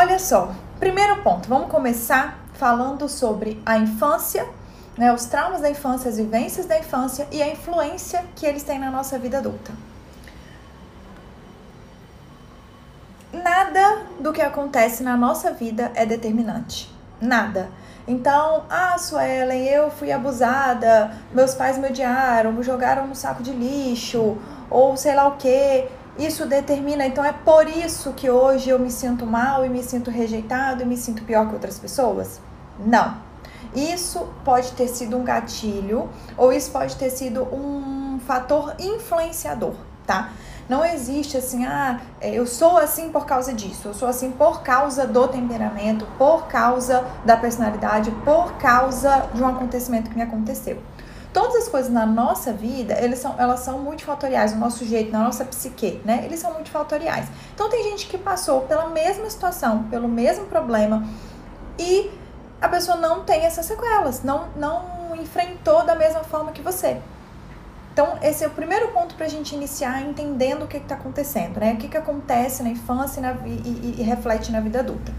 Olha só, primeiro ponto, vamos começar falando sobre a infância, né, os traumas da infância, as vivências da infância e a influência que eles têm na nossa vida adulta. Nada do que acontece na nossa vida é determinante. Nada. Então, ah, Suelen, eu fui abusada, meus pais me odiaram, me jogaram no saco de lixo, ou sei lá o que. Isso determina, então é por isso que hoje eu me sinto mal e me sinto rejeitado e me sinto pior que outras pessoas? Não. Isso pode ter sido um gatilho ou isso pode ter sido um fator influenciador, tá? Não existe assim, ah, é, eu sou assim por causa disso, eu sou assim por causa do temperamento, por causa da personalidade, por causa de um acontecimento que me aconteceu. Todas as coisas na nossa vida, eles são, elas são multifatoriais, no nosso jeito, na nossa psique, né? Eles são multifatoriais. Então tem gente que passou pela mesma situação, pelo mesmo problema e a pessoa não tem essas sequelas, não, não enfrentou da mesma forma que você. Então, esse é o primeiro ponto para a gente iniciar entendendo o que está acontecendo, né? O que, que acontece na infância e, na, e, e, e reflete na vida adulta.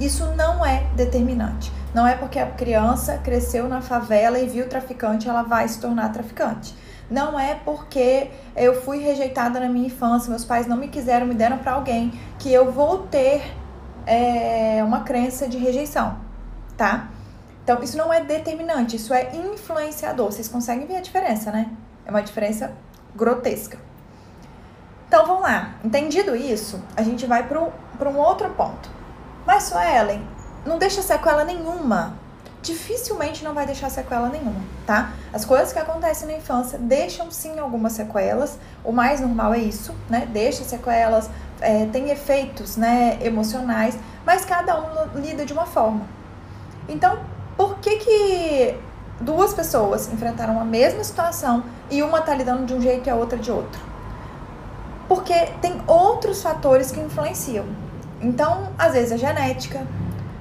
Isso não é determinante. Não é porque a criança cresceu na favela e viu traficante, ela vai se tornar traficante. Não é porque eu fui rejeitada na minha infância, meus pais não me quiseram, me deram para alguém, que eu vou ter é, uma crença de rejeição, tá? Então, isso não é determinante, isso é influenciador. Vocês conseguem ver a diferença, né? É uma diferença grotesca. Então, vamos lá. Entendido isso, a gente vai para um outro ponto. Mas, Suelen, não deixa sequela nenhuma. Dificilmente não vai deixar sequela nenhuma, tá? As coisas que acontecem na infância deixam sim algumas sequelas. O mais normal é isso, né? Deixa sequelas, é, tem efeitos né, emocionais, mas cada um lida de uma forma. Então, por que, que duas pessoas enfrentaram a mesma situação e uma está lidando de um jeito e a outra de outro? Porque tem outros fatores que influenciam. Então, às vezes a genética,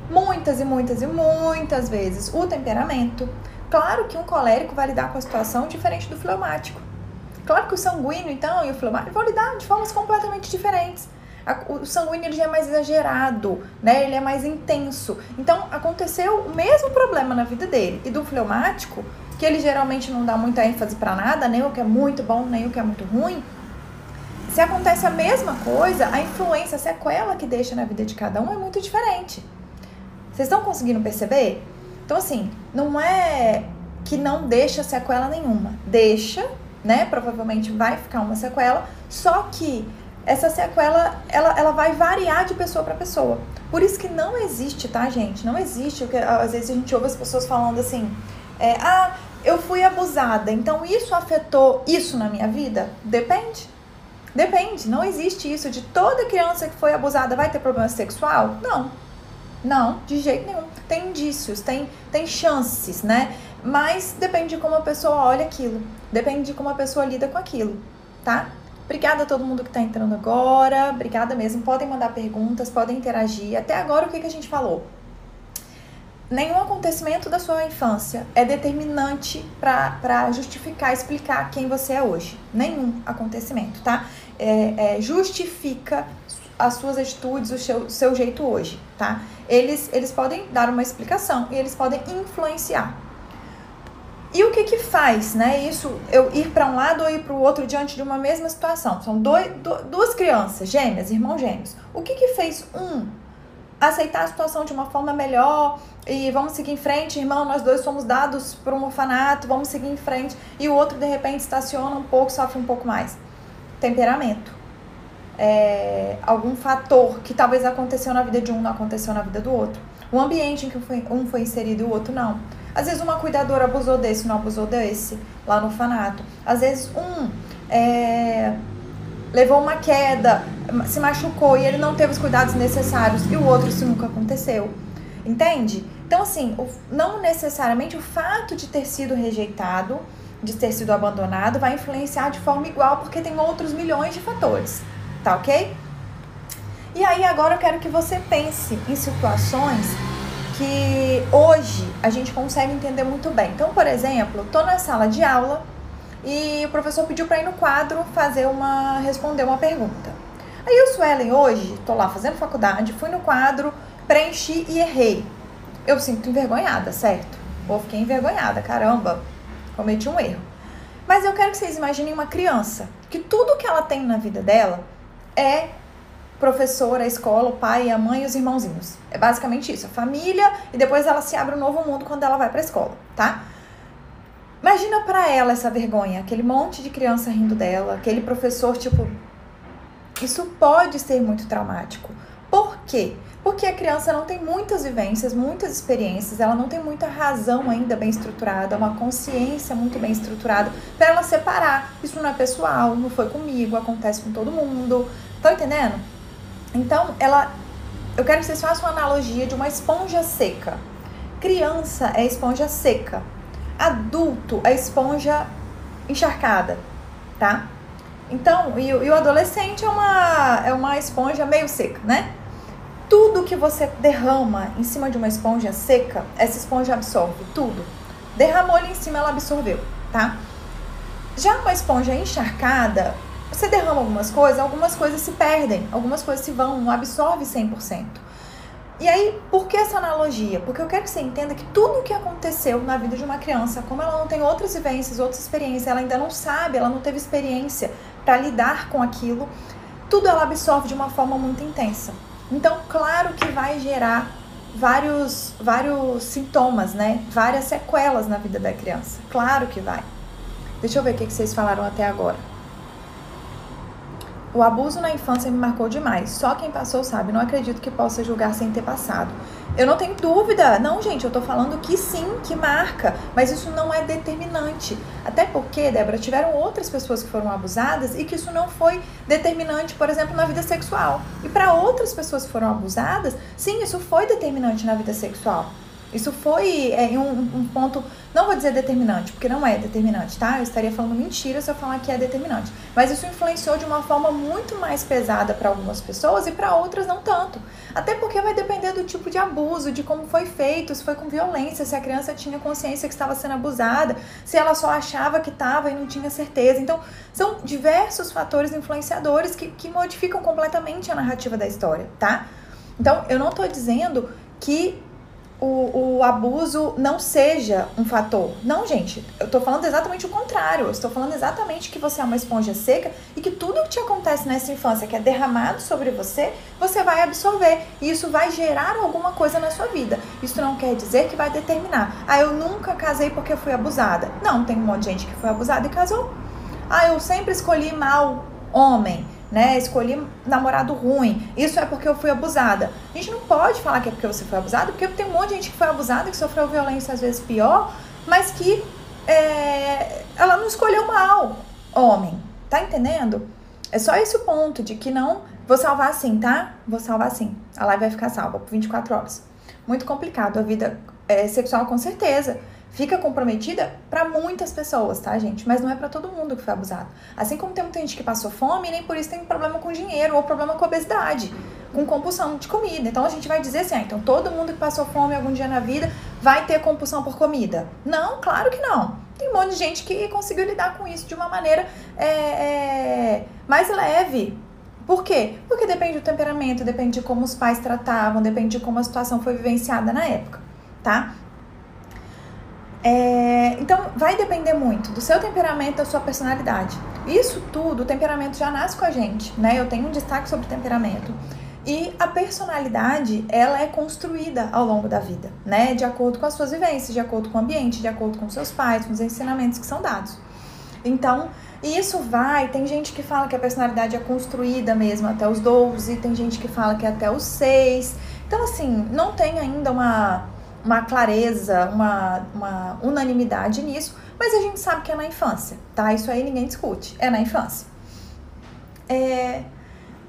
muitas e muitas e muitas vezes o temperamento. Claro que um colérico vai lidar com a situação diferente do fleumático. Claro que o sanguíneo, então, e o fleumático vão lidar de formas completamente diferentes o sanguíneo ele já é mais exagerado, né? Ele é mais intenso. Então, aconteceu o mesmo problema na vida dele. E do fleumático, que ele geralmente não dá muita ênfase para nada, nem o que é muito bom, nem o que é muito ruim. Se acontece a mesma coisa, a influência, a sequela que deixa na vida de cada um é muito diferente. Vocês estão conseguindo perceber? Então, assim, não é que não deixa sequela nenhuma. Deixa, né? Provavelmente vai ficar uma sequela, só que essa sequela ela, ela vai variar de pessoa para pessoa. Por isso que não existe, tá, gente? Não existe. que Às vezes a gente ouve as pessoas falando assim: é, ah, eu fui abusada, então isso afetou isso na minha vida? Depende. Depende. Não existe isso de toda criança que foi abusada vai ter problema sexual? Não. Não, de jeito nenhum. Tem indícios, tem, tem chances, né? Mas depende de como a pessoa olha aquilo. Depende de como a pessoa lida com aquilo, tá? Obrigada a todo mundo que está entrando agora. Obrigada mesmo. Podem mandar perguntas, podem interagir. Até agora, o que, que a gente falou? Nenhum acontecimento da sua infância é determinante para justificar, explicar quem você é hoje. Nenhum acontecimento, tá? É, é, justifica as suas atitudes, o seu, seu jeito hoje, tá? Eles, eles podem dar uma explicação e eles podem influenciar. E o que que faz, né? Isso, eu ir para um lado ou ir para o outro diante de uma mesma situação. São dois, duas crianças, gêmeas, irmãos gêmeos. O que que fez um aceitar a situação de uma forma melhor e vamos seguir em frente, irmão, nós dois somos dados para um orfanato, vamos seguir em frente, e o outro de repente estaciona um pouco, sofre um pouco mais. Temperamento. É, algum fator que talvez aconteceu na vida de um não aconteceu na vida do outro. O ambiente em que um foi inserido e o outro não. Às vezes uma cuidadora abusou desse, não abusou desse, lá no orfanato. Às vezes um é, levou uma queda, se machucou e ele não teve os cuidados necessários e o outro isso nunca aconteceu. Entende? Então, assim, o, não necessariamente o fato de ter sido rejeitado, de ter sido abandonado, vai influenciar de forma igual, porque tem outros milhões de fatores. Tá ok? E aí, agora eu quero que você pense em situações que hoje a gente consegue entender muito bem. Então, por exemplo, estou na sala de aula e o professor pediu para ir no quadro fazer uma responder uma pergunta. Aí eu, Suelen, hoje, tô lá fazendo faculdade, fui no quadro, preenchi e errei. Eu sinto envergonhada, certo? Ou fiquei envergonhada, caramba, cometi um erro. Mas eu quero que vocês imaginem uma criança, que tudo que ela tem na vida dela é professora, a escola, o pai, a mãe e os irmãozinhos. É basicamente isso, a família e depois ela se abre um novo mundo quando ela vai para a escola, tá? Imagina para ela essa vergonha, aquele monte de criança rindo dela, aquele professor tipo isso pode ser muito traumático. Por quê? Porque a criança não tem muitas vivências, muitas experiências, ela não tem muita razão ainda bem estruturada, uma consciência muito bem estruturada para ela separar. Isso não é pessoal, não foi comigo, acontece com todo mundo. Estão entendendo? Então, ela eu quero que vocês façam uma analogia de uma esponja seca. Criança é esponja seca. Adulto é esponja encharcada, tá? Então, e, e o adolescente é uma, é uma esponja meio seca, né? Tudo que você derrama em cima de uma esponja seca, essa esponja absorve tudo. Derramou ali em cima, ela absorveu, tá? Já uma esponja encharcada, você derrama algumas coisas, algumas coisas se perdem, algumas coisas se vão, não absorve 100%. E aí, por que essa analogia? Porque eu quero que você entenda que tudo o que aconteceu na vida de uma criança, como ela não tem outras vivências, outras experiências, ela ainda não sabe, ela não teve experiência para lidar com aquilo, tudo ela absorve de uma forma muito intensa. Então, claro que vai gerar vários, vários sintomas, né? Várias sequelas na vida da criança. Claro que vai. Deixa eu ver o que vocês falaram até agora. O abuso na infância me marcou demais. Só quem passou sabe. Não acredito que possa julgar sem ter passado. Eu não tenho dúvida. Não, gente, eu tô falando que sim, que marca. Mas isso não é determinante. Até porque, Débora, tiveram outras pessoas que foram abusadas e que isso não foi determinante, por exemplo, na vida sexual. E para outras pessoas que foram abusadas, sim, isso foi determinante na vida sexual. Isso foi é, um, um, ponto, não vou dizer determinante, porque não é determinante, tá? Eu estaria falando mentira se eu falar que é determinante. Mas isso influenciou de uma forma muito mais pesada para algumas pessoas e para outras não tanto. Até porque vai depender do tipo de abuso, de como foi feito, se foi com violência, se a criança tinha consciência que estava sendo abusada, se ela só achava que estava e não tinha certeza. Então, são diversos fatores influenciadores que, que modificam completamente a narrativa da história, tá? Então, eu não estou dizendo que o, o abuso não seja um fator. Não, gente, eu tô falando exatamente o contrário. Eu estou falando exatamente que você é uma esponja seca e que tudo que te acontece nessa infância que é derramado sobre você, você vai absorver. E isso vai gerar alguma coisa na sua vida. Isso não quer dizer que vai determinar. Ah, eu nunca casei porque fui abusada. Não, tem um monte de gente que foi abusada e casou. Ah, eu sempre escolhi mal homem né? Escolhi namorado ruim. Isso é porque eu fui abusada. A gente não pode falar que é porque você foi abusada, porque tem um monte de gente que foi abusada, que sofreu violência às vezes pior, mas que é, ela não escolheu mal homem. Tá entendendo? É só esse o ponto de que não. Vou salvar assim, tá? Vou salvar assim. A live vai ficar salva por 24 horas. Muito complicado. A vida é, sexual, com certeza fica comprometida para muitas pessoas, tá, gente? Mas não é para todo mundo que foi abusado. Assim como tem muita gente que passou fome, nem por isso tem problema com dinheiro ou problema com obesidade, com compulsão de comida. Então a gente vai dizer assim, ah, então todo mundo que passou fome algum dia na vida vai ter compulsão por comida. Não, claro que não. Tem um monte de gente que conseguiu lidar com isso de uma maneira é, é, mais leve, por quê? Porque depende do temperamento, depende de como os pais tratavam, depende de como a situação foi vivenciada na época, tá? É, então, vai depender muito do seu temperamento, da sua personalidade. Isso tudo, o temperamento já nasce com a gente, né? Eu tenho um destaque sobre temperamento. E a personalidade, ela é construída ao longo da vida, né? De acordo com as suas vivências, de acordo com o ambiente, de acordo com seus pais, com os ensinamentos que são dados. Então, isso vai, tem gente que fala que a personalidade é construída mesmo até os 12, tem gente que fala que é até os 6. Então, assim, não tem ainda uma uma clareza, uma, uma unanimidade nisso, mas a gente sabe que é na infância, tá? Isso aí ninguém discute, é na infância. É...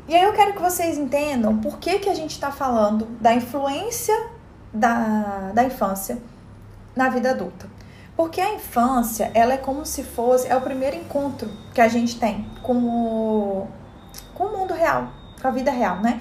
E aí eu quero que vocês entendam por que, que a gente está falando da influência da, da infância na vida adulta. Porque a infância, ela é como se fosse, é o primeiro encontro que a gente tem com o, com o mundo real, com a vida real, né?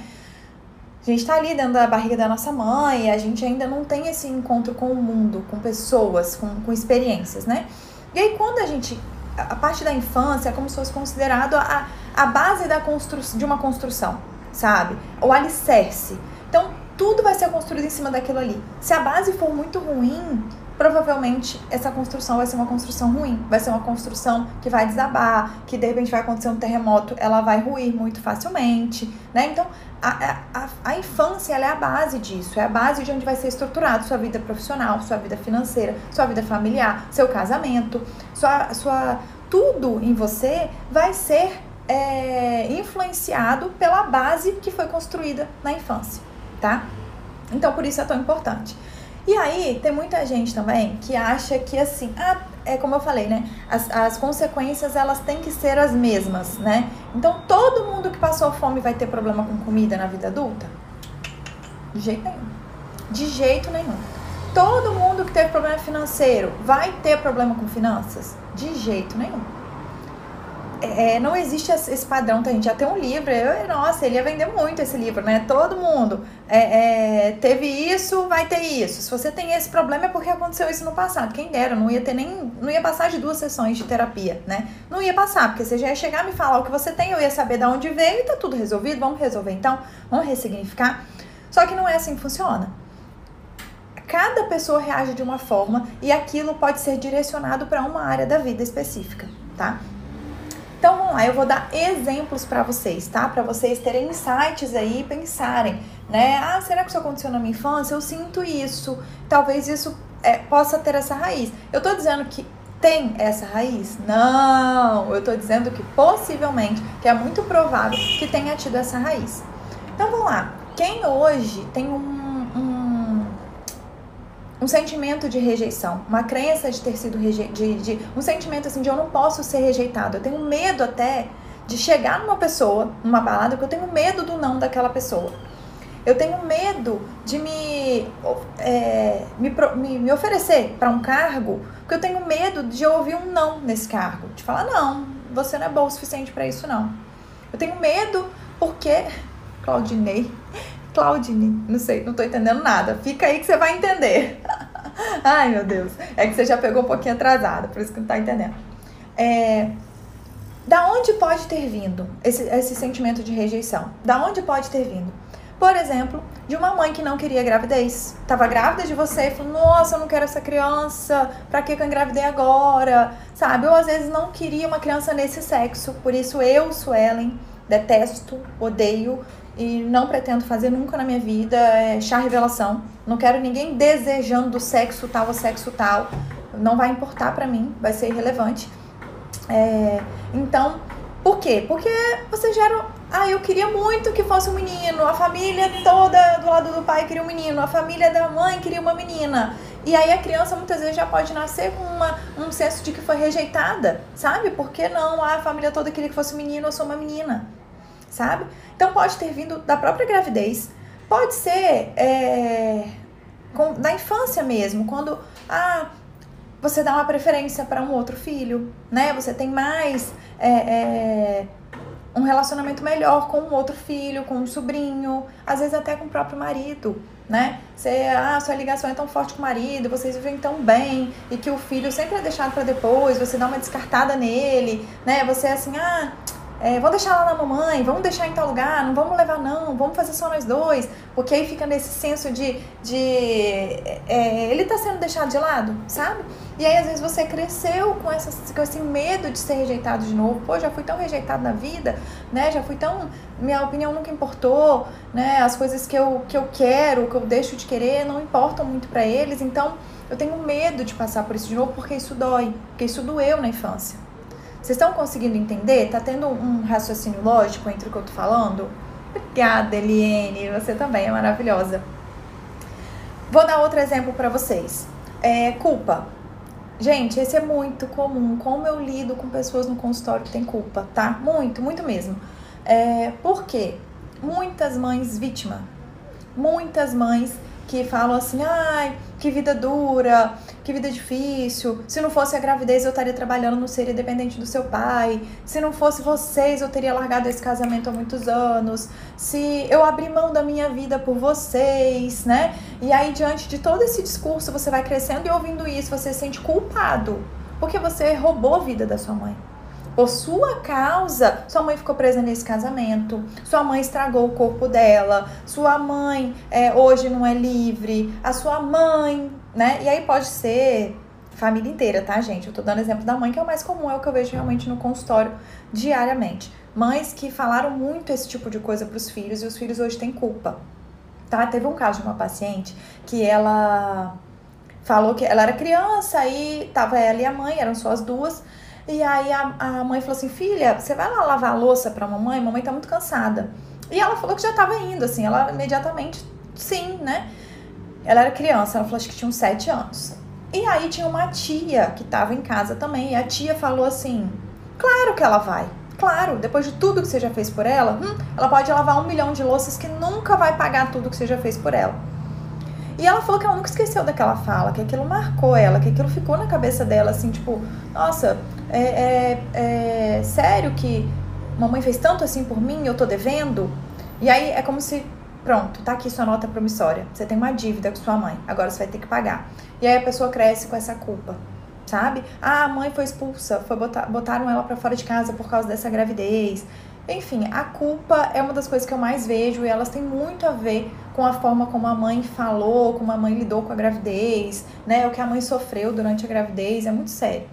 A gente está ali dentro da barriga da nossa mãe, a gente ainda não tem esse encontro com o mundo, com pessoas, com, com experiências, né? E aí quando a gente. A parte da infância é como se fosse considerado a, a base da constru de uma construção, sabe? O alicerce. Então, tudo vai ser construído em cima daquilo ali. Se a base for muito ruim, provavelmente essa construção vai ser uma construção ruim, vai ser uma construção que vai desabar, que de repente vai acontecer um terremoto, ela vai ruir muito facilmente, né? Então, a, a, a infância é a base disso, é a base de onde vai ser estruturado sua vida profissional, sua vida financeira, sua vida familiar, seu casamento, sua, sua tudo em você vai ser é, influenciado pela base que foi construída na infância, tá? Então, por isso é tão importante. E aí, tem muita gente também que acha que assim, ah, é como eu falei, né? As, as consequências elas têm que ser as mesmas, né? Então, todo mundo que passou fome vai ter problema com comida na vida adulta? De jeito nenhum. De jeito nenhum. Todo mundo que teve problema financeiro vai ter problema com finanças? De jeito nenhum é, não existe esse padrão, a gente já tem um livro, eu, nossa, ele ia vender muito esse livro, né? Todo mundo é, é, teve isso, vai ter isso. Se você tem esse problema é porque aconteceu isso no passado. Quem dera, não ia ter nem, não ia passar de duas sessões de terapia, né? Não ia passar, porque você já ia chegar me falar o que você tem, eu ia saber de onde veio e tá tudo resolvido, vamos resolver então, vamos ressignificar. Só que não é assim que funciona. Cada pessoa reage de uma forma e aquilo pode ser direcionado para uma área da vida específica, tá? Então vamos lá, eu vou dar exemplos para vocês, tá? Para vocês terem insights aí e pensarem, né? Ah, será que isso aconteceu na minha infância? Eu sinto isso. Talvez isso é, possa ter essa raiz. Eu tô dizendo que tem essa raiz? Não, eu tô dizendo que possivelmente, que é muito provável que tenha tido essa raiz. Então vamos lá. Quem hoje tem um um sentimento de rejeição, uma crença de ter sido rejeitado, de, de, um sentimento assim de eu não posso ser rejeitado. Eu tenho medo até de chegar numa pessoa, numa balada, porque eu tenho medo do não daquela pessoa. Eu tenho medo de me, é, me, me, me oferecer para um cargo, porque eu tenho medo de ouvir um não nesse cargo. De falar, não, você não é bom o suficiente para isso, não. Eu tenho medo porque. Claudinei. Claudine, não sei, não tô entendendo nada. Fica aí que você vai entender. Ai, meu Deus. É que você já pegou um pouquinho atrasada, por isso que não tá entendendo. É, da onde pode ter vindo esse, esse sentimento de rejeição? Da onde pode ter vindo? Por exemplo, de uma mãe que não queria gravidez. Tava grávida de você e falou: Nossa, eu não quero essa criança, pra que, eu engravidei agora? Sabe? Ou às vezes não queria uma criança nesse sexo, por isso eu, Suelen, detesto, odeio e não pretendo fazer nunca na minha vida é chá revelação. Não quero ninguém desejando sexo tal ou sexo tal. Não vai importar para mim, vai ser irrelevante. É, então, por quê? Porque você gera. Ah, eu queria muito que fosse um menino. A família toda do lado do pai queria um menino. A família da mãe queria uma menina. E aí a criança muitas vezes já pode nascer com uma, um senso de que foi rejeitada, sabe? Por que não? Ah, a família toda queria que fosse um menino, eu sou uma menina sabe? Então pode ter vindo da própria gravidez, pode ser é, com, na infância mesmo, quando ah, você dá uma preferência para um outro filho, né? Você tem mais é, é, um relacionamento melhor com um outro filho, com um sobrinho, às vezes até com o próprio marido, né? Você, ah, sua ligação é tão forte com o marido, vocês vivem tão bem e que o filho sempre é deixado para depois, você dá uma descartada nele, né? Você é assim, ah, é, vamos deixar lá na mamãe, vamos deixar em tal lugar, não vamos levar não, vamos fazer só nós dois, porque aí fica nesse senso de, de é, ele tá sendo deixado de lado, sabe? E aí às vezes você cresceu com, essa, com esse medo de ser rejeitado de novo, pô, já fui tão rejeitado na vida, né? Já fui tão, minha opinião nunca importou, né? As coisas que eu, que eu quero, que eu deixo de querer, não importam muito para eles, então eu tenho medo de passar por isso de novo porque isso dói, porque isso doeu na infância. Vocês estão conseguindo entender? Tá tendo um raciocínio lógico entre o que eu tô falando? Obrigada, Eliane. Você também é maravilhosa. Vou dar outro exemplo para vocês. É, culpa. Gente, esse é muito comum. Como eu lido com pessoas no consultório que têm culpa, tá? Muito, muito mesmo. É, por quê? Muitas mães vítima. Muitas mães que falam assim, ai, que vida dura, que vida difícil. Se não fosse a gravidez, eu estaria trabalhando, não seria dependente do seu pai. Se não fosse vocês, eu teria largado esse casamento há muitos anos. Se eu abri mão da minha vida por vocês, né? E aí, diante de todo esse discurso, você vai crescendo e ouvindo isso, você se sente culpado. Porque você roubou a vida da sua mãe. Por sua causa, sua mãe ficou presa nesse casamento, sua mãe estragou o corpo dela, sua mãe é, hoje não é livre, a sua mãe, né? E aí pode ser família inteira, tá, gente? Eu tô dando exemplo da mãe, que é o mais comum, é o que eu vejo realmente no consultório diariamente. Mães que falaram muito esse tipo de coisa para os filhos e os filhos hoje têm culpa. Tá? Teve um caso de uma paciente que ela falou que ela era criança e tava ela e a mãe, eram só as duas. E aí a, a mãe falou assim: "Filha, você vai lá lavar a louça para mamãe? Mamãe tá muito cansada". E ela falou que já tava indo assim, ela imediatamente sim, né? Ela era criança, ela falou acho que tinha uns sete anos. E aí tinha uma tia que tava em casa também, e a tia falou assim: "Claro que ela vai. Claro, depois de tudo que você já fez por ela, hum, ela pode lavar um milhão de louças que nunca vai pagar tudo que você já fez por ela". E ela falou que ela nunca esqueceu daquela fala, que aquilo marcou ela, que aquilo ficou na cabeça dela, assim, tipo, nossa, é, é, é sério que mamãe fez tanto assim por mim, eu tô devendo? E aí é como se, pronto, tá aqui sua nota promissória. Você tem uma dívida com sua mãe, agora você vai ter que pagar. E aí a pessoa cresce com essa culpa, sabe? Ah, a mãe foi expulsa, foi botar, botaram ela para fora de casa por causa dessa gravidez. Enfim, a culpa é uma das coisas que eu mais vejo e elas têm muito a ver com a forma como a mãe falou, como a mãe lidou com a gravidez, né? O que a mãe sofreu durante a gravidez, é muito sério.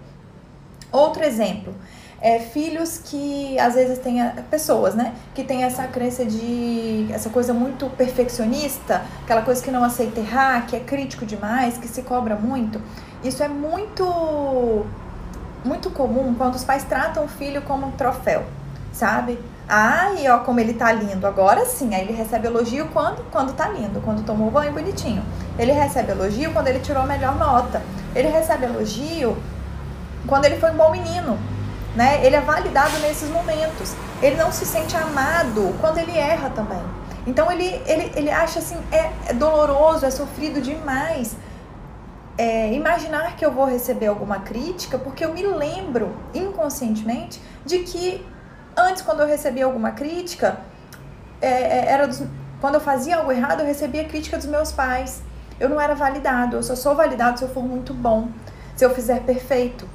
Outro exemplo, é filhos que às vezes têm pessoas, né, que tem essa crença de essa coisa muito perfeccionista, aquela coisa que não aceita errar, que é crítico demais, que se cobra muito. Isso é muito muito comum quando os pais tratam o filho como um troféu sabe? Ai, ó, como ele tá lindo. Agora sim, aí ele recebe elogio quando? Quando tá lindo, quando tomou banho bonitinho. Ele recebe elogio quando ele tirou a melhor nota. Ele recebe elogio quando ele foi um bom menino. Né? Ele é validado nesses momentos. Ele não se sente amado quando ele erra também. Então ele, ele, ele acha assim, é, é doloroso, é sofrido demais. É, imaginar que eu vou receber alguma crítica, porque eu me lembro inconscientemente de que Antes, quando eu recebia alguma crítica, é, é, era dos, quando eu fazia algo errado, eu recebia crítica dos meus pais. Eu não era validado, eu só sou validado se eu for muito bom, se eu fizer perfeito.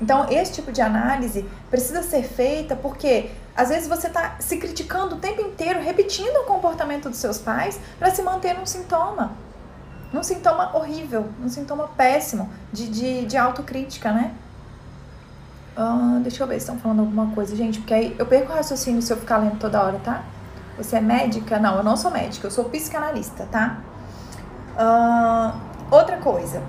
Então, esse tipo de análise precisa ser feita porque às vezes você está se criticando o tempo inteiro, repetindo o comportamento dos seus pais para se manter num sintoma. Num sintoma horrível, num sintoma péssimo de, de, de autocrítica, né? Uh, deixa eu ver se estão falando alguma coisa, gente, porque aí eu perco o raciocínio se eu ficar lendo toda hora, tá? Você é médica? Não, eu não sou médica, eu sou psicanalista, tá? Uh, outra coisa,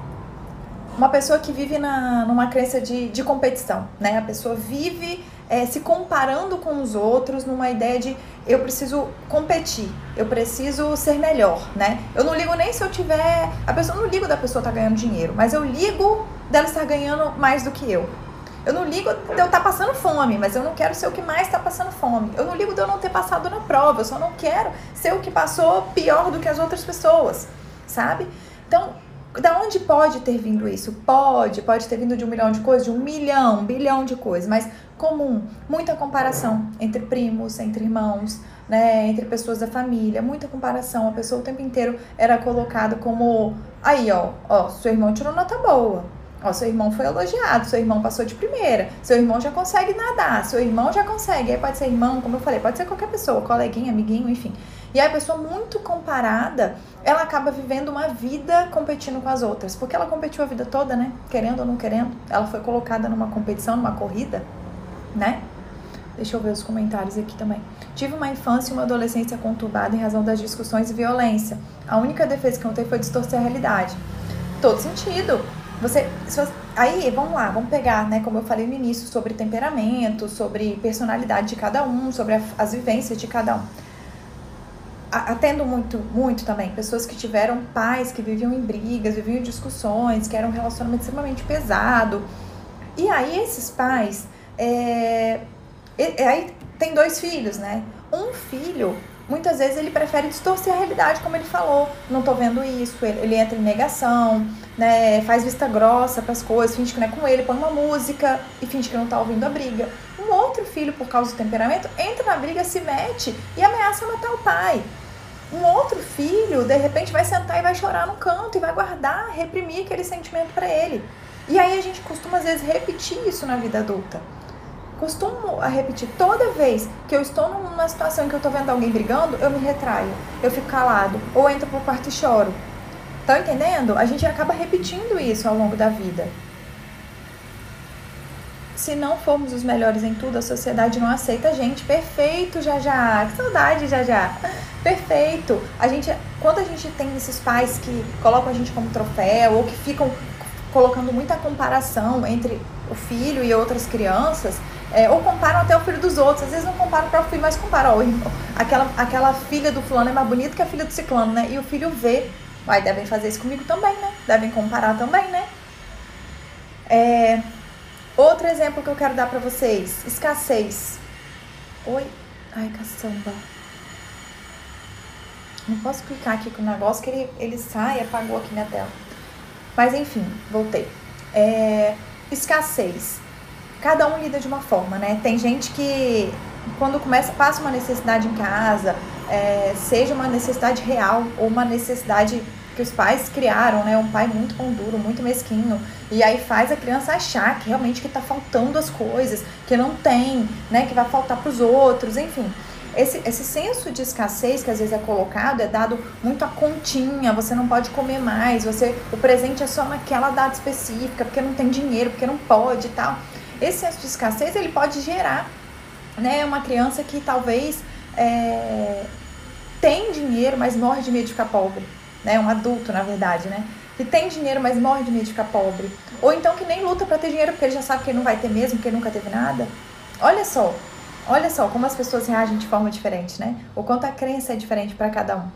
uma pessoa que vive na, numa crença de, de competição, né? A pessoa vive é, se comparando com os outros numa ideia de eu preciso competir, eu preciso ser melhor, né? Eu não ligo nem se eu tiver. A pessoa não ligo da pessoa estar tá ganhando dinheiro, mas eu ligo dela estar ganhando mais do que eu. Eu não ligo de eu estar tá passando fome, mas eu não quero ser o que mais está passando fome. Eu não ligo de eu não ter passado na prova, eu só não quero ser o que passou pior do que as outras pessoas, sabe? Então, da onde pode ter vindo isso? Pode, pode ter vindo de um milhão de coisas, de um milhão, um bilhão de coisas, mas comum, muita comparação entre primos, entre irmãos, né, entre pessoas da família, muita comparação. A pessoa o tempo inteiro era colocada como aí, ó, ó, seu irmão tirou nota boa. Ó, seu irmão foi elogiado, seu irmão passou de primeira, seu irmão já consegue nadar, seu irmão já consegue. Aí pode ser irmão, como eu falei, pode ser qualquer pessoa, coleguinha, amiguinho, enfim. E aí a pessoa muito comparada, ela acaba vivendo uma vida competindo com as outras, porque ela competiu a vida toda, né? Querendo ou não querendo, ela foi colocada numa competição, numa corrida, né? Deixa eu ver os comentários aqui também. Tive uma infância e uma adolescência conturbada em razão das discussões e violência. A única defesa que eu tenho foi distorcer a realidade. Todo sentido. Você, aí, vamos lá, vamos pegar, né, como eu falei no início, sobre temperamento, sobre personalidade de cada um, sobre a, as vivências de cada um. Atendo muito, muito também pessoas que tiveram pais que viviam em brigas, viviam em discussões, que eram um relacionamento extremamente pesado. E aí esses pais, é, é, aí tem dois filhos, né? Um filho muitas vezes ele prefere distorcer a realidade, como ele falou. Não tô vendo isso, ele, ele entra em negação, né? Faz vista grossa para as coisas, finge que não é com ele, põe uma música e finge que não tá ouvindo a briga. Um outro filho, por causa do temperamento, entra na briga, se mete e ameaça matar o pai. Um outro filho, de repente, vai sentar e vai chorar no canto e vai guardar, reprimir aquele sentimento para ele. E aí a gente costuma, às vezes, repetir isso na vida adulta. Costumo a repetir toda vez que eu estou numa situação em que eu estou vendo alguém brigando, eu me retraio, eu fico calado, ou entro pro quarto e choro. Tá entendendo? A gente acaba repetindo isso ao longo da vida. Se não formos os melhores em tudo, a sociedade não aceita a gente. Perfeito, já já. Que saudade, já já. Perfeito. A gente, quando a gente tem esses pais que colocam a gente como troféu ou que ficam colocando muita comparação entre o filho e outras crianças, é, ou comparam até o filho dos outros. Às vezes não comparam o próprio filho, mas comparam. Ó, aquela, aquela filha do fulano é mais bonita que a filha do ciclano, né? E o filho vê. Vai, devem fazer isso comigo também, né? Devem comparar também, né? É, outro exemplo que eu quero dar para vocês: escassez. Oi? Ai, caçamba. Não posso clicar aqui com o negócio que ele, ele sai apagou aqui minha tela. Mas enfim, voltei. É, escassez. Cada um lida de uma forma, né? Tem gente que quando começa, passa uma necessidade em casa, é, seja uma necessidade real ou uma necessidade que os pais criaram, né? Um pai muito pão duro, muito mesquinho. E aí faz a criança achar que realmente que tá faltando as coisas, que não tem, né? Que vai faltar para os outros, enfim. Esse, esse senso de escassez que às vezes é colocado é dado muito a continha, você não pode comer mais, você o presente é só naquela data específica, porque não tem dinheiro, porque não pode e tal. Esse senso de escassez ele pode gerar né, uma criança que talvez é, tem dinheiro, mas morre de medo de ficar pobre. Né, um adulto, na verdade, né? Que tem dinheiro, mas morre de medo de ficar pobre. Ou então que nem luta para ter dinheiro porque ele já sabe que ele não vai ter mesmo, porque ele nunca teve nada. Olha só, Olha só como as pessoas reagem de forma diferente, né? O quanto a crença é diferente para cada um.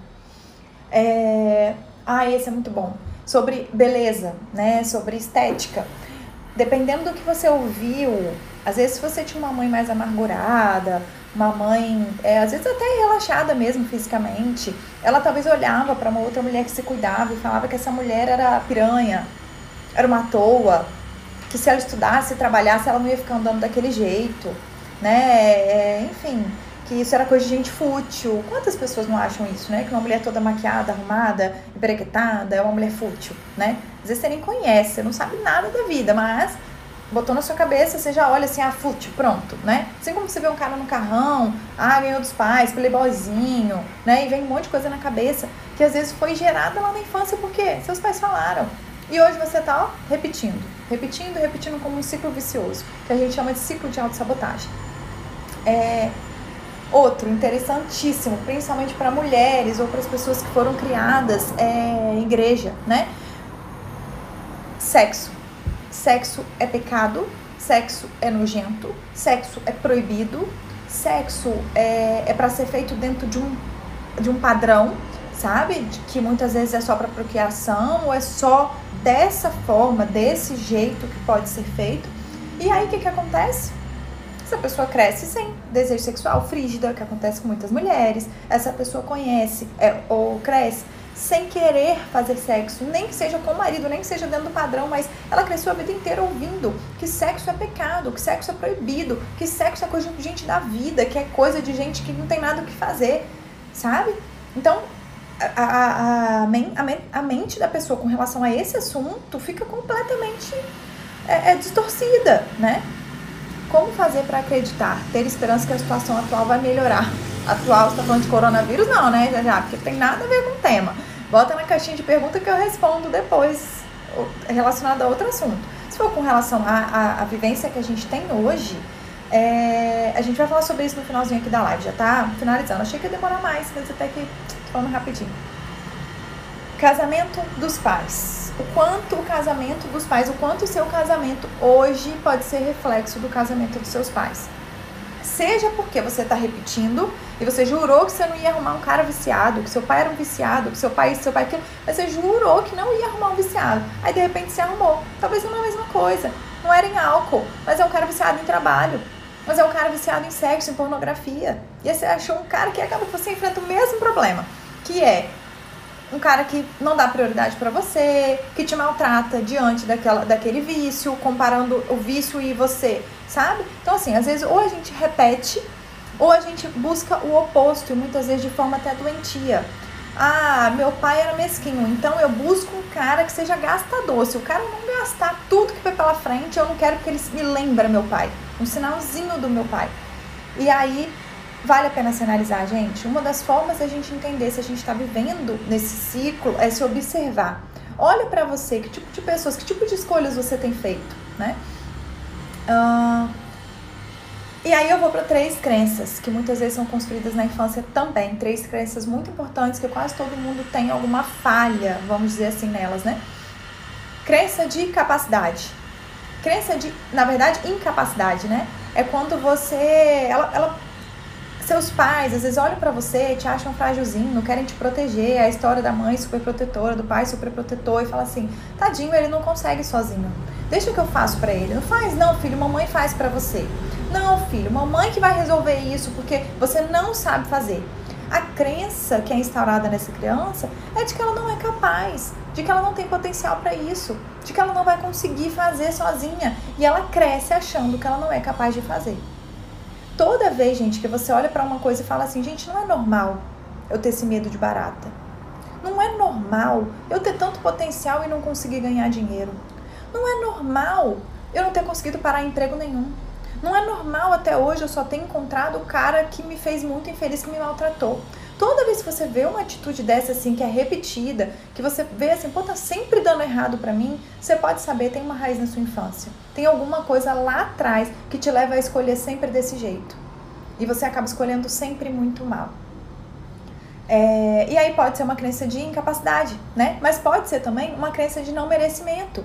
É... Ah, esse é muito bom. Sobre beleza, né? Sobre estética. Dependendo do que você ouviu, às vezes se você tinha uma mãe mais amargurada, uma mãe, é, às vezes até relaxada mesmo fisicamente, ela talvez olhava para uma outra mulher que se cuidava e falava que essa mulher era piranha, era uma toa, que se ela estudasse e trabalhasse, ela não ia ficar andando daquele jeito né? É, enfim, que isso era coisa de gente fútil. Quantas pessoas não acham isso, né? Que uma mulher toda maquiada, arrumada, empreguetada é uma mulher fútil, né? Às vezes você nem conhece, você não sabe nada da vida, mas botou na sua cabeça, você já olha assim, ah, fútil, pronto, né? Assim como você vê um cara no carrão, ah, ganhou dos pais, playboyzinho, né? E vem um monte de coisa na cabeça que às vezes foi gerada lá na infância porque seus pais falaram. E hoje você tá, ó, repetindo, repetindo, repetindo como um ciclo vicioso, que a gente chama de ciclo de autossabotagem. É, outro interessantíssimo, principalmente para mulheres ou para as pessoas que foram criadas é, em igreja, né? Sexo. Sexo é pecado, sexo é nojento, sexo é proibido, sexo é, é para ser feito dentro de um, de um padrão, sabe? De que muitas vezes é só para procriação ou é só dessa forma, desse jeito que pode ser feito. E aí o que, que acontece? Essa pessoa cresce sem desejo sexual frígida, que acontece com muitas mulheres. Essa pessoa conhece é, ou cresce sem querer fazer sexo, nem que seja com o marido, nem que seja dentro do padrão, mas ela cresceu a vida inteira ouvindo que sexo é pecado, que sexo é proibido, que sexo é coisa de gente da vida, que é coisa de gente que não tem nada o que fazer, sabe? Então, a, a, a, a mente da pessoa com relação a esse assunto fica completamente é, é distorcida, né? Como fazer para acreditar, ter esperança que a situação atual vai melhorar? Atual, você está falando de coronavírus? Não, né, já, já, porque tem nada a ver com o tema. Bota na caixinha de pergunta que eu respondo depois, relacionado a outro assunto. Se for com relação à, vivência que a gente tem hoje, é, a gente vai falar sobre isso no finalzinho aqui da live, já tá finalizando. Achei que ia demorar mais, mas até que falando rapidinho. Casamento dos pais o quanto o casamento dos pais, o quanto o seu casamento hoje pode ser reflexo do casamento dos seus pais. Seja porque você está repetindo e você jurou que você não ia arrumar um cara viciado, que seu pai era um viciado, que seu pai seu pai aquilo, mas você jurou que não ia arrumar um viciado. Aí de repente você arrumou. Talvez não é a mesma coisa. Não era em álcool, mas é um cara viciado em trabalho. Mas é um cara viciado em sexo, em pornografia. E aí você achou um cara que acaba que você enfrenta o mesmo problema, que é um cara que não dá prioridade para você, que te maltrata diante daquela, daquele vício, comparando o vício e você, sabe? Então, assim, às vezes ou a gente repete ou a gente busca o oposto e muitas vezes de forma até doentia. Ah, meu pai era mesquinho, então eu busco um cara que seja gastador. Se o cara não gastar tudo que foi pela frente, eu não quero que ele me lembre meu pai. Um sinalzinho do meu pai. E aí, vale a pena se analisar, gente. Uma das formas da gente entender se a gente está vivendo nesse ciclo é se observar. Olha para você, que tipo de pessoas, que tipo de escolhas você tem feito, né? Uh, e aí eu vou para três crenças que muitas vezes são construídas na infância também. Três crenças muito importantes que quase todo mundo tem alguma falha, vamos dizer assim, nelas, né? Crença de capacidade. Crença de, na verdade, incapacidade, né? É quando você. Ela, ela seus pais às vezes olham para você, te acham frágilzinho, não querem te proteger. A história da mãe super protetora, do pai super protetor e fala assim: "Tadinho, ele não consegue sozinho. Deixa que eu faço para ele". Não faz não, filho, mamãe faz para você. Não, filho, mamãe que vai resolver isso porque você não sabe fazer. A crença que é instaurada nessa criança é de que ela não é capaz, de que ela não tem potencial para isso, de que ela não vai conseguir fazer sozinha e ela cresce achando que ela não é capaz de fazer. Toda vez, gente, que você olha para uma coisa e fala assim, gente, não é normal eu ter esse medo de barata. Não é normal eu ter tanto potencial e não conseguir ganhar dinheiro. Não é normal eu não ter conseguido parar emprego nenhum. Não é normal até hoje eu só ter encontrado o cara que me fez muito infeliz, que me maltratou. Toda vez que você vê uma atitude dessa assim, que é repetida, que você vê assim, pô, tá sempre dando errado para mim, você pode saber, tem uma raiz na sua infância. Tem alguma coisa lá atrás que te leva a escolher sempre desse jeito. E você acaba escolhendo sempre muito mal. É, e aí pode ser uma crença de incapacidade, né? Mas pode ser também uma crença de não merecimento.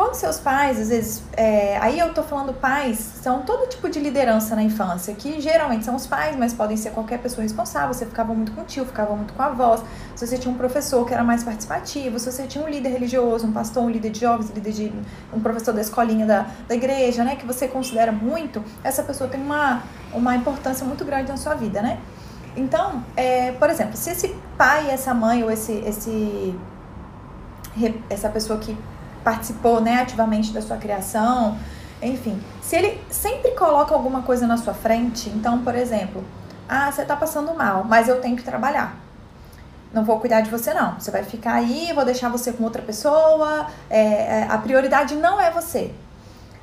Quando seus pais, às vezes, é, aí eu tô falando pais, são todo tipo de liderança na infância, que geralmente são os pais, mas podem ser qualquer pessoa responsável. Você ficava muito com o tio, ficava muito com a voz. Se você tinha um professor que era mais participativo, se você tinha um líder religioso, um pastor, um líder de jovens, um líder de um professor da escolinha da, da igreja, né, que você considera muito, essa pessoa tem uma, uma importância muito grande na sua vida, né? Então, é, por exemplo, se esse pai, essa mãe ou esse, esse essa pessoa que participou né, ativamente da sua criação, enfim. Se ele sempre coloca alguma coisa na sua frente, então, por exemplo, ah, você tá passando mal, mas eu tenho que trabalhar. Não vou cuidar de você, não. Você vai ficar aí, vou deixar você com outra pessoa. É, é, a prioridade não é você.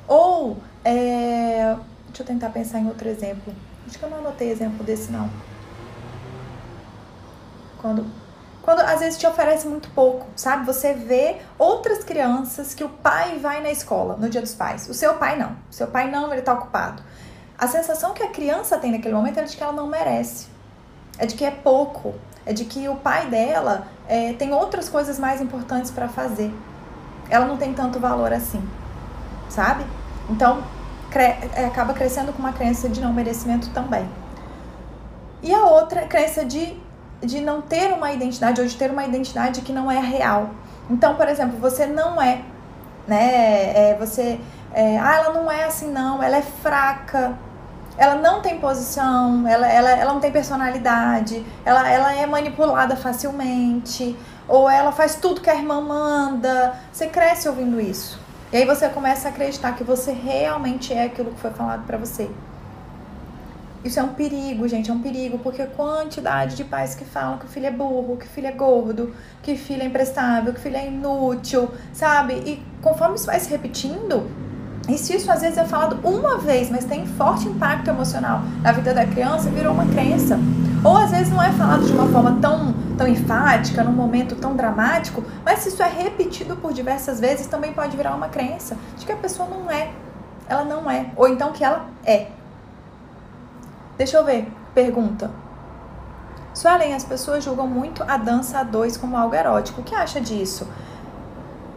Ou, é, deixa eu tentar pensar em outro exemplo. Acho que eu não anotei exemplo desse, não. Quando quando às vezes te oferece muito pouco, sabe? Você vê outras crianças que o pai vai na escola no dia dos pais. O seu pai não. O seu pai não, ele tá ocupado. A sensação que a criança tem naquele momento é de que ela não merece. É de que é pouco. É de que o pai dela é, tem outras coisas mais importantes para fazer. Ela não tem tanto valor assim, sabe? Então, cre é, acaba crescendo com uma crença de não merecimento também. E a outra crença de de não ter uma identidade ou de ter uma identidade que não é real. Então, por exemplo, você não é, né? É, você, é, ah, ela não é assim não, ela é fraca, ela não tem posição, ela, ela, ela não tem personalidade, ela, ela é manipulada facilmente, ou ela faz tudo que a irmã manda. Você cresce ouvindo isso. E aí você começa a acreditar que você realmente é aquilo que foi falado para você. Isso é um perigo, gente, é um perigo, porque a quantidade de pais que falam que o filho é burro, que o filho é gordo, que o filho é imprestável, que o filho é inútil, sabe? E conforme isso vai se repetindo, e se isso às vezes é falado uma vez, mas tem forte impacto emocional na vida da criança, virou uma crença. Ou às vezes não é falado de uma forma tão, tão enfática, num momento tão dramático, mas se isso é repetido por diversas vezes, também pode virar uma crença de que a pessoa não é. Ela não é. Ou então que ela é. Deixa eu ver. Pergunta. Suelen, as pessoas julgam muito a dança a dois como algo erótico. O que acha disso?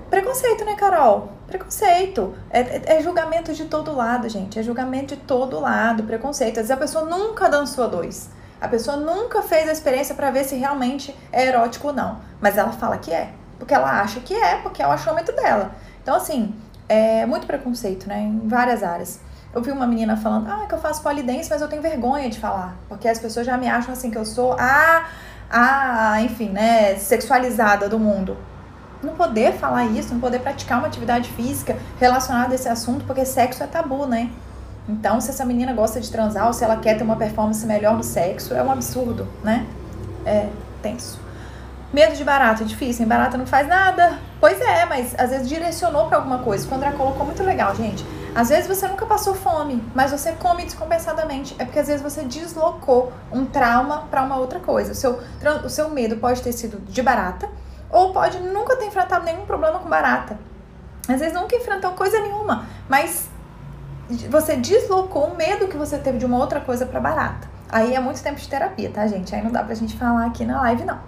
Preconceito, né, Carol? Preconceito. É, é, é, julgamento de todo lado, gente. É julgamento de todo lado. Preconceito. Às vezes a pessoa nunca dançou a dois. A pessoa nunca fez a experiência para ver se realmente é erótico ou não. Mas ela fala que é. Porque ela acha que é, porque é o achômetro dela. Então, assim, é muito preconceito, né? Em várias áreas. Eu vi uma menina falando, ah, que eu faço polidense, mas eu tenho vergonha de falar. Porque as pessoas já me acham assim que eu sou a, a enfim, né, sexualizada do mundo. Não poder falar isso, não poder praticar uma atividade física relacionada a esse assunto, porque sexo é tabu, né? Então, se essa menina gosta de transar ou se ela quer ter uma performance melhor no sexo, é um absurdo, né? É tenso. Medo de barata é difícil, em barata não faz nada. Pois é, mas às vezes direcionou para alguma coisa. O que o André colocou muito legal, gente. Às vezes você nunca passou fome, mas você come descompensadamente. É porque às vezes você deslocou um trauma para uma outra coisa. O seu, o seu medo pode ter sido de barata, ou pode nunca ter enfrentado nenhum problema com barata. Às vezes nunca enfrentou coisa nenhuma, mas você deslocou o medo que você teve de uma outra coisa para barata. Aí é muito tempo de terapia, tá, gente? Aí não dá pra gente falar aqui na live, não.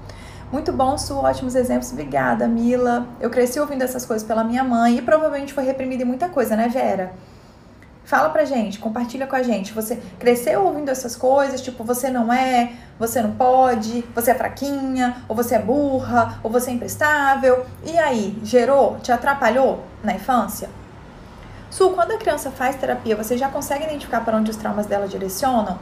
Muito bom, Su, ótimos exemplos. Obrigada, Mila. Eu cresci ouvindo essas coisas pela minha mãe e provavelmente foi reprimida em muita coisa, né, Vera? Fala pra gente, compartilha com a gente. Você cresceu ouvindo essas coisas, tipo, você não é, você não pode, você é fraquinha, ou você é burra, ou você é imprestável. E aí, gerou, te atrapalhou na infância? Su, quando a criança faz terapia, você já consegue identificar para onde os traumas dela direcionam?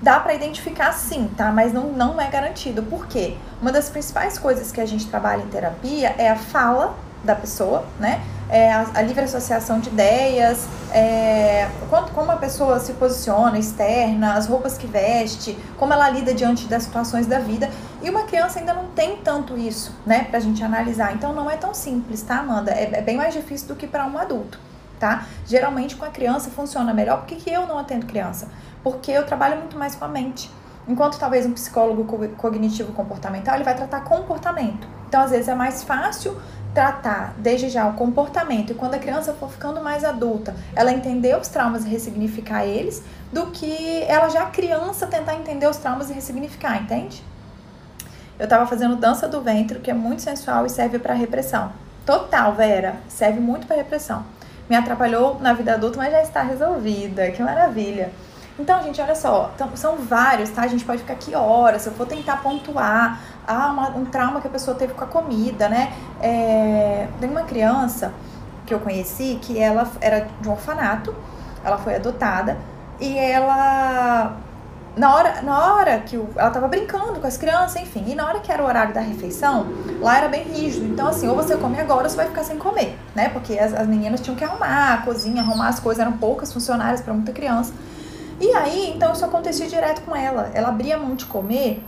Dá para identificar sim, tá? Mas não, não é garantido. Por quê? Uma das principais coisas que a gente trabalha em terapia é a fala da pessoa, né? É a, a livre associação de ideias, é, como, como a pessoa se posiciona externa, as roupas que veste, como ela lida diante das situações da vida. E uma criança ainda não tem tanto isso, né, pra gente analisar. Então não é tão simples, tá, Amanda? É, é bem mais difícil do que para um adulto, tá? Geralmente com a criança funciona melhor. Por que, que eu não atendo criança? porque eu trabalho muito mais com a mente. Enquanto talvez um psicólogo cognitivo comportamental, ele vai tratar comportamento. Então, às vezes é mais fácil tratar desde já o comportamento e quando a criança for ficando mais adulta, ela entender os traumas e ressignificar eles, do que ela já criança tentar entender os traumas e ressignificar, entende? Eu tava fazendo dança do ventre, que é muito sensual e serve para repressão. Total, Vera, serve muito para repressão. Me atrapalhou na vida adulta, mas já está resolvida. Que maravilha. Então, gente, olha só, são vários, tá? A gente pode ficar aqui horas, eu for tentar pontuar, ah, uma, um trauma que a pessoa teve com a comida, né? É, tem uma criança que eu conheci que ela era de um orfanato, ela foi adotada e ela na hora, na hora que o, ela tava brincando com as crianças, enfim, e na hora que era o horário da refeição, lá era bem rígido. Então, assim, ou você come agora ou você vai ficar sem comer, né? Porque as, as meninas tinham que arrumar a cozinha, arrumar as coisas, eram poucas funcionárias para muita criança. E aí, então isso acontecia direto com ela. Ela abria mão de comer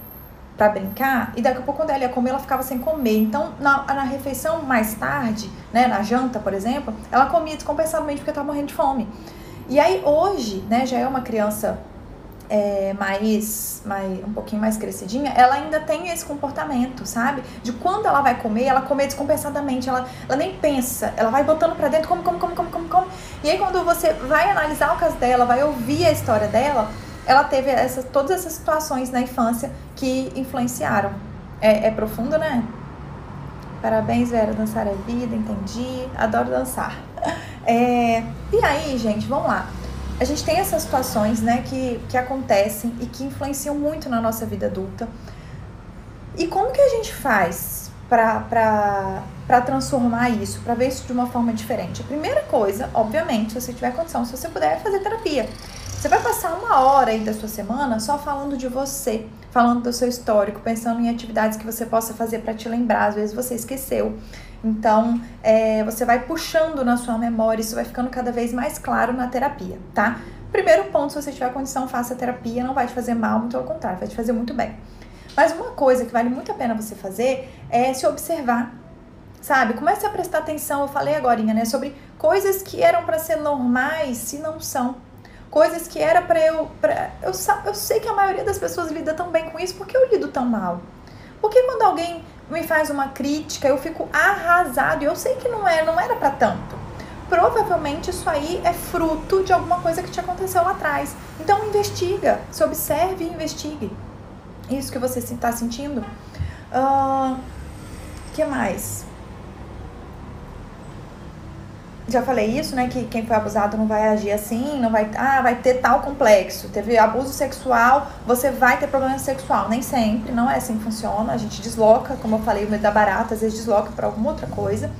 para brincar e daqui a pouco quando ela ia comer, ela ficava sem comer. Então, na, na refeição mais tarde, né, na janta, por exemplo, ela comia descompensadamente porque estava morrendo de fome. E aí hoje, né, já é uma criança é, mais, mais, um pouquinho mais crescidinha, ela ainda tem esse comportamento, sabe? De quando ela vai comer, ela comer descompensadamente, ela, ela nem pensa, ela vai botando pra dentro, come, come, come, come, come, come. E aí quando você vai analisar o caso dela, vai ouvir a história dela, ela teve essa, todas essas situações na infância que influenciaram. É, é profundo, né? Parabéns, Vera, dançar é vida, entendi. Adoro dançar. É, e aí, gente, vamos lá a gente tem essas situações né, que, que acontecem e que influenciam muito na nossa vida adulta. E como que a gente faz para transformar isso, para ver isso de uma forma diferente? A primeira coisa, obviamente, se você tiver condição, se você puder, é fazer terapia. Você vai passar uma hora aí da sua semana só falando de você, falando do seu histórico, pensando em atividades que você possa fazer para te lembrar. Às vezes você esqueceu. Então, é, você vai puxando na sua memória, isso vai ficando cada vez mais claro na terapia, tá? Primeiro ponto, se você tiver condição, faça terapia, não vai te fazer mal, muito ao contrário, vai te fazer muito bem. Mas uma coisa que vale muito a pena você fazer é se observar, sabe? Comece a prestar atenção, eu falei agora, né, sobre coisas que eram para ser normais, se não são. Coisas que era para eu, pra, eu. Eu sei que a maioria das pessoas lida tão bem com isso, porque eu lido tão mal? Porque quando alguém me faz uma crítica, eu fico arrasado. E eu sei que não é, não era para tanto. Provavelmente isso aí é fruto de alguma coisa que te aconteceu lá atrás. Então investiga, se observe e investigue. Isso que você está sentindo. O uh, que mais? Já falei isso, né? Que quem foi abusado não vai agir assim, não vai. Ah, vai ter tal complexo. Teve abuso sexual, você vai ter problema sexual. Nem sempre, não é assim que funciona. A gente desloca, como eu falei, o medo da barata, às vezes desloca para alguma outra coisa.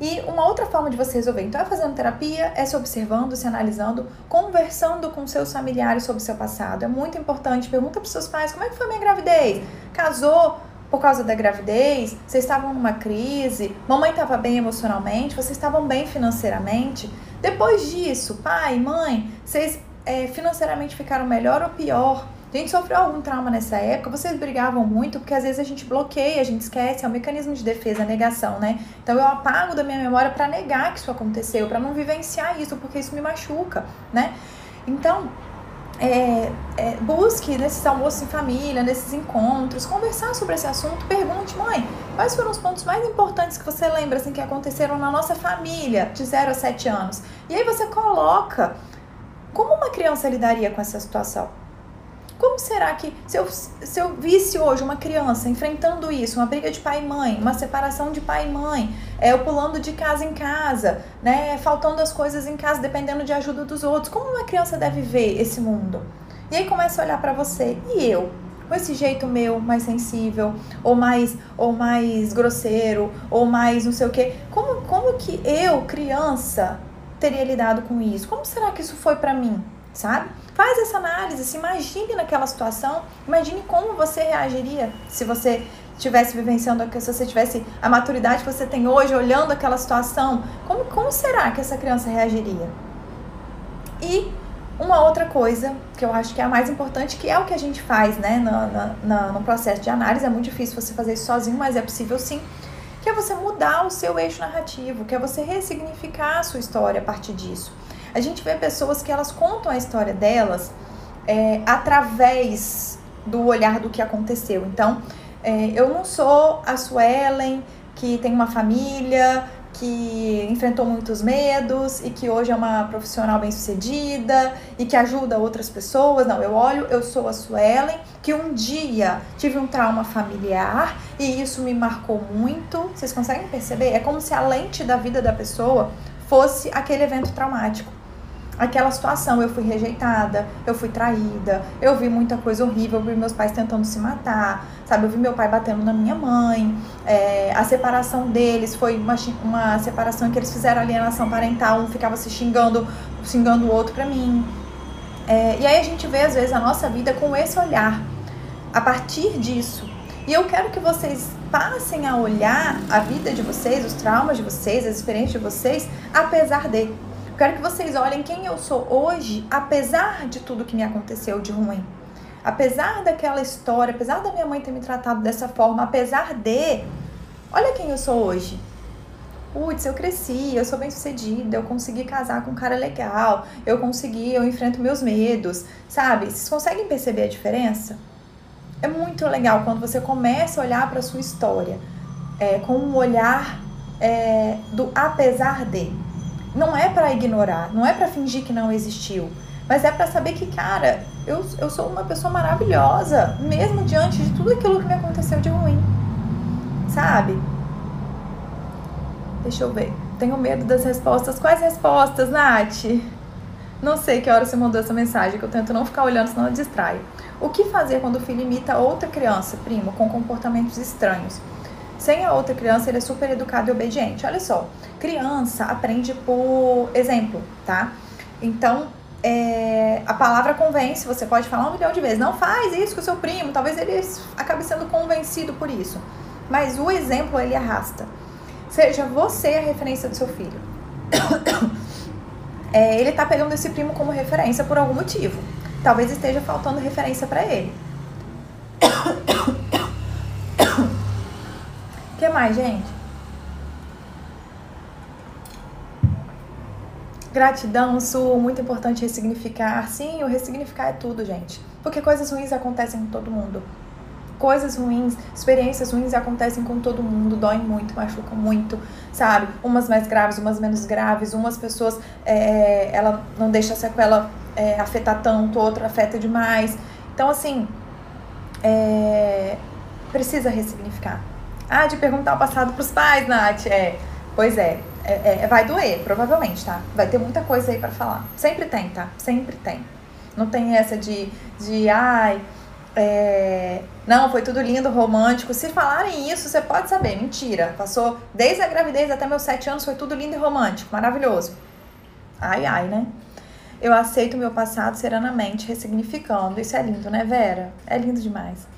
E uma outra forma de você resolver, então, é fazendo terapia, é se observando, se analisando, conversando com seus familiares sobre o seu passado. É muito importante. Pergunta para seus pais como é que foi a minha gravidez? Casou? Por causa da gravidez, vocês estavam numa crise, mamãe estava bem emocionalmente, vocês estavam bem financeiramente. Depois disso, pai, mãe, vocês é, financeiramente ficaram melhor ou pior? A gente sofreu algum trauma nessa época, vocês brigavam muito, porque às vezes a gente bloqueia, a gente esquece, é um mecanismo de defesa, negação, né? Então eu apago da minha memória para negar que isso aconteceu, para não vivenciar isso, porque isso me machuca, né? Então, é, é, busque nesses almoços em família, nesses encontros, conversar sobre esse assunto. Pergunte, mãe, quais foram os pontos mais importantes que você lembra assim, que aconteceram na nossa família de 0 a 7 anos? E aí você coloca como uma criança lidaria com essa situação. Como será que, se eu, se eu visse hoje uma criança enfrentando isso, uma briga de pai e mãe, uma separação de pai e mãe, é, eu pulando de casa em casa, né, faltando as coisas em casa, dependendo de ajuda dos outros, como uma criança deve ver esse mundo? E aí começa a olhar para você, e eu? Com esse jeito meu, mais sensível, ou mais, ou mais grosseiro, ou mais não sei o quê, como, como que eu, criança, teria lidado com isso? Como será que isso foi para mim, sabe? Faz essa análise, se imagine naquela situação, imagine como você reagiria se você estivesse vivenciando, se você tivesse a maturidade que você tem hoje, olhando aquela situação, como, como será que essa criança reagiria? E uma outra coisa que eu acho que é a mais importante, que é o que a gente faz né, no, no, no processo de análise, é muito difícil você fazer isso sozinho, mas é possível sim, que é você mudar o seu eixo narrativo, que é você ressignificar a sua história a partir disso. A gente vê pessoas que elas contam a história delas é, através do olhar do que aconteceu. Então, é, eu não sou a Suelen que tem uma família, que enfrentou muitos medos e que hoje é uma profissional bem-sucedida e que ajuda outras pessoas. Não, eu olho, eu sou a Suelen, que um dia tive um trauma familiar e isso me marcou muito. Vocês conseguem perceber? É como se a lente da vida da pessoa fosse aquele evento traumático aquela situação. Eu fui rejeitada, eu fui traída, eu vi muita coisa horrível, eu vi meus pais tentando se matar, sabe? Eu vi meu pai batendo na minha mãe. É, a separação deles foi uma, uma separação que eles fizeram alienação parental, um ficava se xingando, xingando o outro pra mim. É, e aí a gente vê, às vezes, a nossa vida com esse olhar, a partir disso. E eu quero que vocês passem a olhar a vida de vocês, os traumas de vocês, as experiências de vocês, apesar de. Quero que vocês olhem quem eu sou hoje, apesar de tudo que me aconteceu de ruim. Apesar daquela história, apesar da minha mãe ter me tratado dessa forma, apesar de. Olha quem eu sou hoje. Putz, eu cresci, eu sou bem sucedida, eu consegui casar com um cara legal, eu consegui, eu enfrento meus medos, sabe? Vocês conseguem perceber a diferença? É muito legal quando você começa a olhar para sua história é, com um olhar é, do apesar de não é para ignorar, não é para fingir que não existiu, mas é para saber que, cara, eu, eu sou uma pessoa maravilhosa, mesmo diante de tudo aquilo que me aconteceu de ruim, sabe? Deixa eu ver. Tenho medo das respostas. Quais respostas, Nath? Não sei que hora você mandou essa mensagem, que eu tento não ficar olhando, senão eu distraio. O que fazer quando o filho imita outra criança, primo, com comportamentos estranhos? Sem a outra criança, ele é super educado e obediente. Olha só, criança aprende por exemplo, tá? Então, é, a palavra convence, você pode falar um milhão de vezes, não faz isso com o seu primo, talvez ele acabe sendo convencido por isso. Mas o exemplo ele arrasta. Seja você a referência do seu filho. É, ele tá pegando esse primo como referência por algum motivo. Talvez esteja faltando referência para ele. Mais, gente? Gratidão, Su, muito importante ressignificar. Sim, o ressignificar é tudo, gente. Porque coisas ruins acontecem com todo mundo. Coisas ruins, experiências ruins acontecem com todo mundo, doem muito, machucam muito, sabe? Umas mais graves, umas menos graves. Umas pessoas, é, ela não deixa a sequela é, afetar tanto, outra afeta demais. Então, assim, é, precisa ressignificar. Ah, de perguntar o passado pros pais, Nath. É, pois é, é, é, vai doer, provavelmente, tá? Vai ter muita coisa aí para falar. Sempre tem, tá? Sempre tem. Não tem essa de, de ai, é, não, foi tudo lindo, romântico. Se falarem isso, você pode saber, mentira. Passou desde a gravidez até meus sete anos, foi tudo lindo e romântico, maravilhoso. Ai, ai, né? Eu aceito meu passado serenamente, ressignificando. Isso é lindo, né, Vera? É lindo demais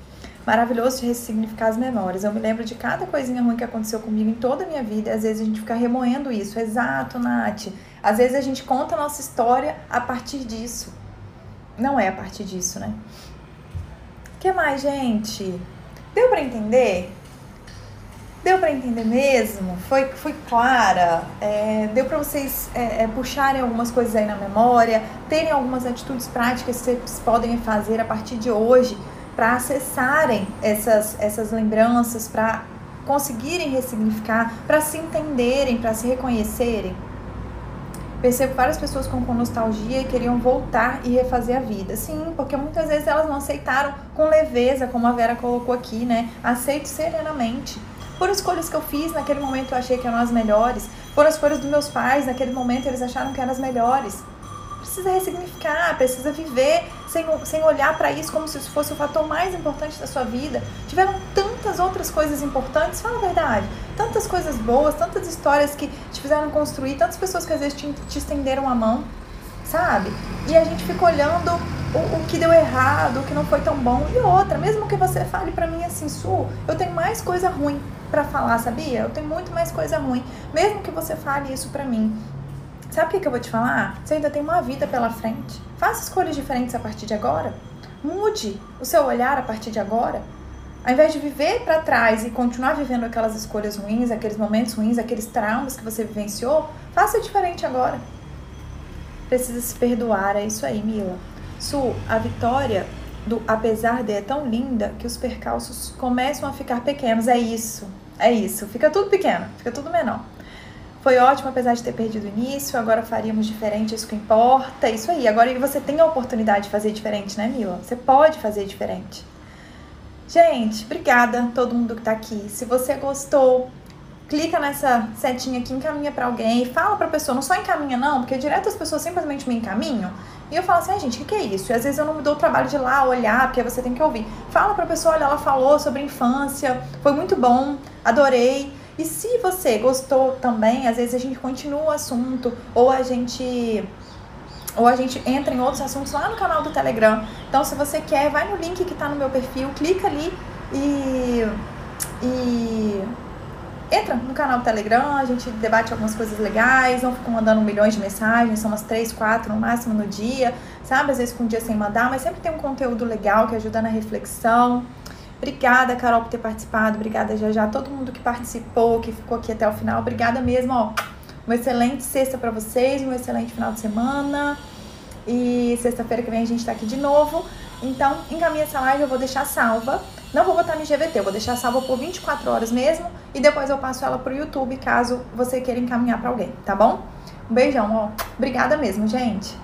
maravilhoso de ressignificar as memórias. Eu me lembro de cada coisinha ruim que aconteceu comigo em toda a minha vida e às vezes a gente fica remoendo isso. Exato, Nath. Às vezes a gente conta a nossa história a partir disso. Não é a partir disso, né? que mais, gente? Deu para entender? Deu para entender mesmo? Foi, foi clara? É, deu para vocês é, é, puxarem algumas coisas aí na memória? Terem algumas atitudes práticas que vocês podem fazer a partir de hoje para acessarem essas, essas lembranças, para conseguirem ressignificar, para se entenderem, para se reconhecerem? Percebo várias pessoas com, com nostalgia e queriam voltar e refazer a vida. Sim, porque muitas vezes elas não aceitaram com leveza, como a Vera colocou aqui, né? Aceito serenamente por escolhas que eu fiz naquele momento eu achei que eram as melhores, por escolhas dos meus pais naquele momento eles acharam que eram as melhores. Precisa ressignificar, precisa viver sem, sem olhar para isso como se isso fosse o fator mais importante da sua vida. Tiveram tantas outras coisas importantes, fala a verdade, tantas coisas boas, tantas histórias que te fizeram construir, tantas pessoas que às vezes te, te estenderam a mão, sabe? E a gente fica olhando o, o, que deu errado, o que não foi tão bom. E outra, mesmo que você fale para mim assim, Su, eu tenho mais coisa ruim para falar, sabia? Eu tenho muito mais coisa ruim, mesmo que você fale isso para mim. Sabe o que, eu vou te falar? Você ainda tem uma vida pela frente. Faça escolhas diferentes a partir de agora. Mude o seu olhar a partir de agora. Ao invés de viver para trás e continuar vivendo aquelas escolhas ruins, aqueles momentos ruins, aqueles traumas que você vivenciou, faça diferente agora. Precisa se perdoar, é isso aí, Mila. Su, a vitória do apesar de é tão linda que os percalços começam a ficar pequenos. É isso, é isso. Fica tudo pequeno, fica tudo menor. Foi ótimo, apesar de ter perdido o início. Agora faríamos diferente, isso que importa. Isso aí. Agora você tem a oportunidade de fazer diferente, né, Mila? Você pode fazer diferente. Gente, obrigada a todo mundo que tá aqui. Se você gostou, clica nessa setinha aqui, encaminha para alguém, fala pra pessoa, não só encaminha não, porque direto as pessoas simplesmente me encaminham e eu falo assim, ah, gente, o que, que, é isso? E às vezes eu não me dou o trabalho de ir lá olhar, porque você tem que ouvir. Fala pra pessoa, olha, ela falou sobre infância, foi muito bom, adorei. E se você gostou também, às vezes a gente continua o assunto, ou a gente ou a gente entra em outros assuntos lá no canal do Telegram. Então, se você quer, vai no link que tá no meu perfil, clica ali e, e entra no canal do Telegram, a gente debate algumas coisas legais, não fico mandando milhões de mensagens, são umas três, quatro no máximo no dia, sabe? Às vezes com um dia sem mandar, mas sempre tem um conteúdo legal que ajuda na reflexão. Obrigada, Carol, por ter participado. Obrigada, já já, todo mundo que participou, que ficou aqui até o final. Obrigada mesmo, ó. Uma excelente sexta para vocês, um excelente final de semana. E sexta-feira que vem a gente tá aqui de novo. Então, encaminha essa live, eu vou deixar salva. Não vou botar no GVT, eu vou deixar salva por 24 horas mesmo e depois eu passo ela pro YouTube caso você queira encaminhar para alguém, tá bom? Um beijão, ó. Obrigada mesmo, gente.